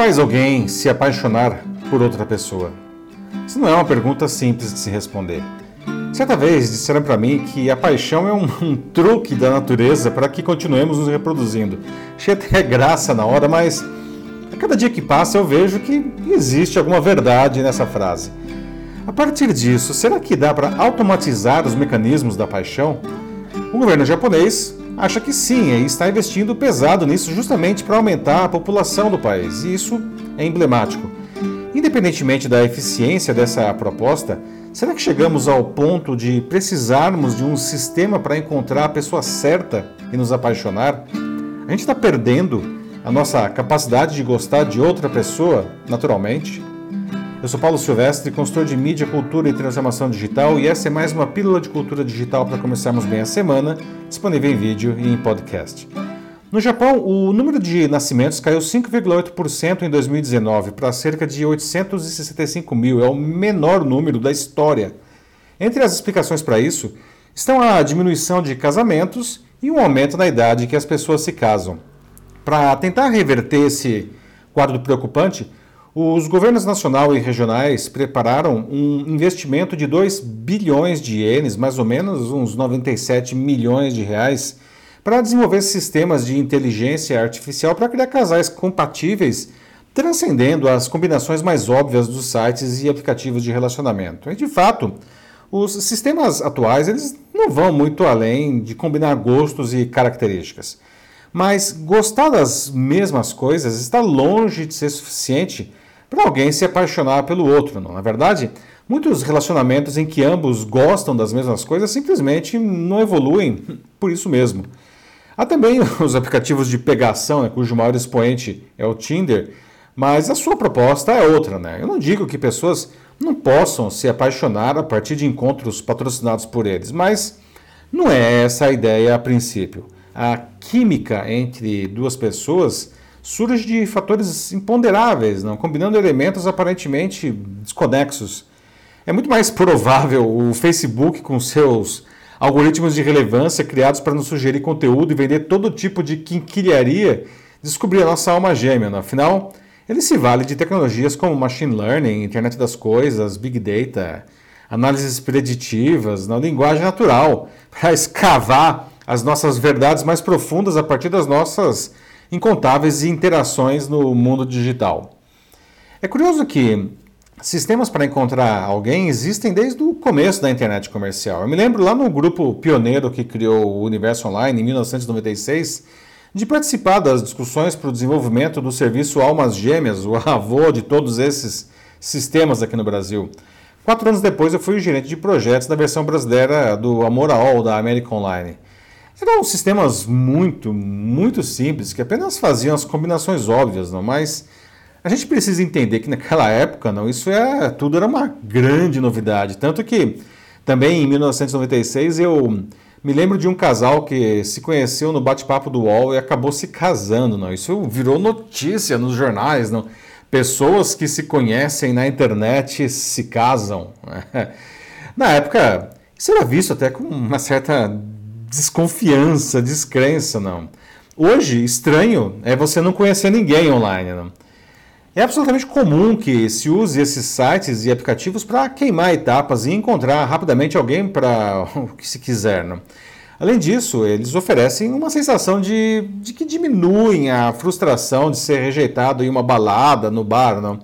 faz alguém se apaixonar por outra pessoa? Isso não é uma pergunta simples de se responder. Certa vez disseram para mim que a paixão é um, um truque da natureza para que continuemos nos reproduzindo. Achei até graça na hora, mas a cada dia que passa eu vejo que existe alguma verdade nessa frase. A partir disso, será que dá para automatizar os mecanismos da paixão? O governo japonês acha que sim e está investindo pesado nisso justamente para aumentar a população do país, e isso é emblemático. Independentemente da eficiência dessa proposta, será que chegamos ao ponto de precisarmos de um sistema para encontrar a pessoa certa e nos apaixonar? A gente está perdendo a nossa capacidade de gostar de outra pessoa naturalmente? Eu sou Paulo Silvestre, consultor de mídia, cultura e transformação digital, e essa é mais uma pílula de cultura digital para começarmos bem a semana, disponível em vídeo e em podcast. No Japão, o número de nascimentos caiu 5,8% em 2019 para cerca de 865 mil, é o menor número da história. Entre as explicações para isso estão a diminuição de casamentos e um aumento na idade que as pessoas se casam. Para tentar reverter esse quadro preocupante, os governos nacional e regionais prepararam um investimento de 2 bilhões de ienes, mais ou menos uns 97 milhões de reais, para desenvolver sistemas de inteligência artificial para criar casais compatíveis, transcendendo as combinações mais óbvias dos sites e aplicativos de relacionamento. E de fato, os sistemas atuais eles não vão muito além de combinar gostos e características. Mas gostar das mesmas coisas está longe de ser suficiente para alguém se apaixonar pelo outro. Não? Na verdade, muitos relacionamentos em que ambos gostam das mesmas coisas simplesmente não evoluem por isso mesmo. Há também os aplicativos de pegação, né, cujo maior expoente é o Tinder, mas a sua proposta é outra. Né? Eu não digo que pessoas não possam se apaixonar a partir de encontros patrocinados por eles, mas não é essa a ideia a princípio. A química entre duas pessoas surge de fatores imponderáveis, não? combinando elementos aparentemente desconexos. É muito mais provável o Facebook, com seus algoritmos de relevância criados para nos sugerir conteúdo e vender todo tipo de quinquilharia, descobrir a nossa alma gêmea. Afinal, ele se vale de tecnologias como machine learning, internet das coisas, big data, análises preditivas, na linguagem natural, para escavar as nossas verdades mais profundas a partir das nossas incontáveis interações no mundo digital. É curioso que sistemas para encontrar alguém existem desde o começo da internet comercial. Eu me lembro lá no grupo pioneiro que criou o Universo Online em 1996 de participar das discussões para o desenvolvimento do serviço Almas Gêmeas, o avô de todos esses sistemas aqui no Brasil. Quatro anos depois eu fui o gerente de projetos da versão brasileira do Amor All da América Online. Eram sistemas muito, muito simples que apenas faziam as combinações óbvias, não? Mas a gente precisa entender que naquela época, não, isso é tudo era uma grande novidade, tanto que também em 1996 eu me lembro de um casal que se conheceu no bate-papo do UOL e acabou se casando, não? Isso virou notícia nos jornais, não? Pessoas que se conhecem na internet se casam. Na época, isso era visto até com uma certa desconfiança, descrença, não. Hoje, estranho é você não conhecer ninguém online, não. É absolutamente comum que se use esses sites e aplicativos para queimar etapas e encontrar rapidamente alguém para o que se quiser. Não? Além disso, eles oferecem uma sensação de, de que diminuem a frustração de ser rejeitado em uma balada, no bar. Não?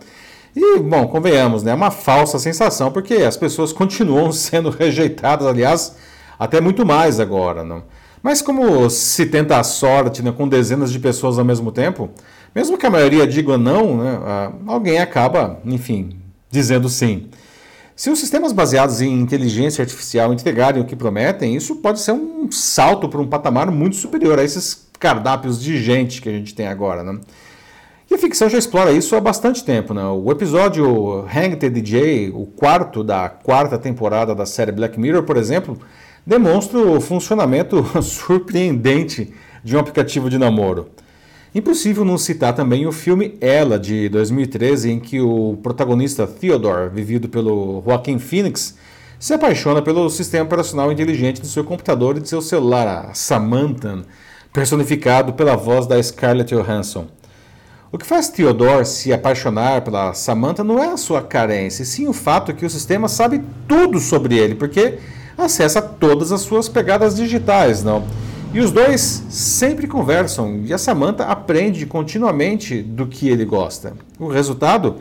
E, bom, convenhamos, né? é uma falsa sensação, porque as pessoas continuam sendo rejeitadas, aliás, até muito mais agora. Não? Mas como se tenta a sorte né, com dezenas de pessoas ao mesmo tempo, mesmo que a maioria diga não, né, alguém acaba, enfim, dizendo sim. Se os sistemas baseados em inteligência artificial entregarem o que prometem, isso pode ser um salto para um patamar muito superior a esses cardápios de gente que a gente tem agora. Né? E a ficção já explora isso há bastante tempo. Né? O episódio Hang the DJ, o quarto da quarta temporada da série Black Mirror, por exemplo, demonstra o funcionamento surpreendente de um aplicativo de namoro. Impossível não citar também o filme Ela, de 2013, em que o protagonista Theodore, vivido pelo Joaquin Phoenix, se apaixona pelo sistema operacional inteligente do seu computador e de seu celular, a Samantha, personificado pela voz da Scarlett Johansson. O que faz Theodore se apaixonar pela Samantha não é a sua carência, sim o fato que o sistema sabe tudo sobre ele, porque acessa todas as suas pegadas digitais, não? E os dois sempre conversam e a Samantha aprende continuamente do que ele gosta. O resultado,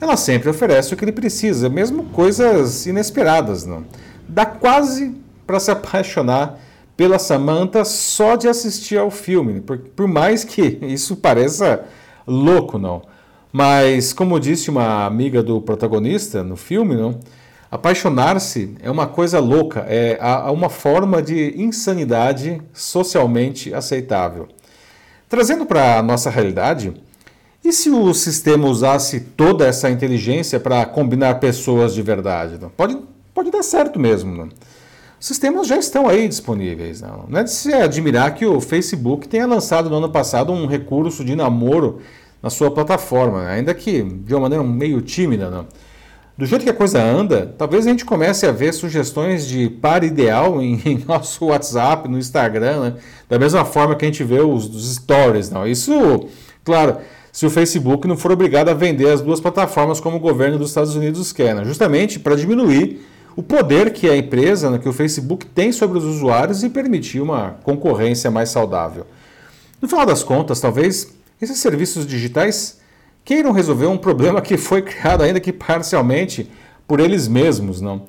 ela sempre oferece o que ele precisa, mesmo coisas inesperadas, não? Dá quase para se apaixonar pela Samantha só de assistir ao filme, por, por mais que isso pareça louco, não. Mas, como disse uma amiga do protagonista no filme, não, apaixonar-se é uma coisa louca, é uma forma de insanidade socialmente aceitável. Trazendo para a nossa realidade, e se o sistema usasse toda essa inteligência para combinar pessoas de verdade? Não? Pode, pode dar certo mesmo. Não? Os sistemas já estão aí disponíveis. Não, não é de se admirar que o Facebook tenha lançado no ano passado um recurso de namoro na sua plataforma, ainda que de uma maneira meio tímida. Não? Do jeito que a coisa anda, talvez a gente comece a ver sugestões de par ideal em, em nosso WhatsApp, no Instagram, né? da mesma forma que a gente vê os, os stories. Não? Isso, claro, se o Facebook não for obrigado a vender as duas plataformas como o governo dos Estados Unidos quer, né? justamente para diminuir o poder que a empresa, né, que o Facebook tem sobre os usuários e permitir uma concorrência mais saudável. No final das contas, talvez esses serviços digitais queiram resolver um problema que foi criado ainda que parcialmente por eles mesmos, não?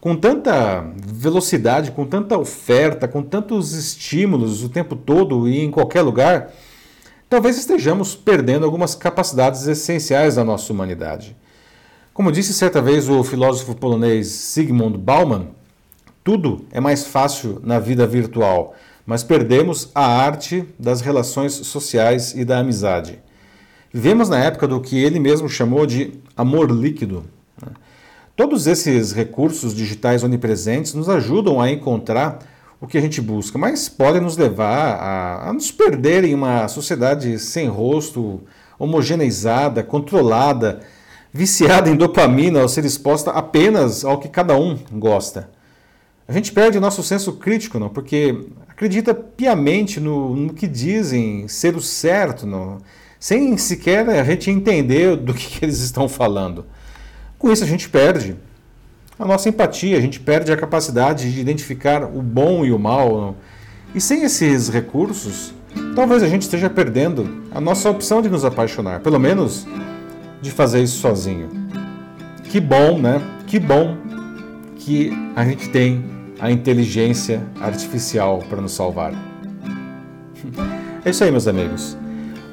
Com tanta velocidade, com tanta oferta, com tantos estímulos o tempo todo e em qualquer lugar, talvez estejamos perdendo algumas capacidades essenciais da nossa humanidade. Como disse certa vez o filósofo polonês Sigmund Bauman, tudo é mais fácil na vida virtual, mas perdemos a arte das relações sociais e da amizade. Vivemos na época do que ele mesmo chamou de amor líquido. Todos esses recursos digitais onipresentes nos ajudam a encontrar o que a gente busca, mas podem nos levar a, a nos perder em uma sociedade sem rosto, homogeneizada, controlada viciada em dopamina ao ser exposta apenas ao que cada um gosta. A gente perde o nosso senso crítico, não, porque acredita piamente no, no que dizem ser o certo, não, sem sequer a gente entender do que, que eles estão falando. Com isso a gente perde a nossa empatia, a gente perde a capacidade de identificar o bom e o mal. E sem esses recursos, talvez a gente esteja perdendo a nossa opção de nos apaixonar, pelo menos de fazer isso sozinho. Que bom, né? Que bom que a gente tem a inteligência artificial para nos salvar. É isso aí, meus amigos.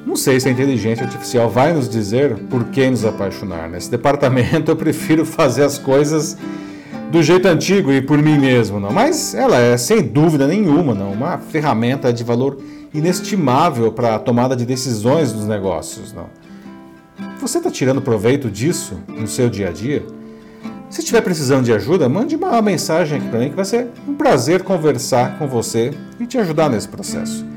Não sei se a inteligência artificial vai nos dizer por que nos apaixonar. Nesse departamento eu prefiro fazer as coisas do jeito antigo e por mim mesmo, não. Mas ela é, sem dúvida nenhuma, não, uma ferramenta de valor inestimável para a tomada de decisões dos negócios, não. Você está tirando proveito disso no seu dia a dia? Se estiver precisando de ajuda, mande uma mensagem aqui para mim que vai ser um prazer conversar com você e te ajudar nesse processo.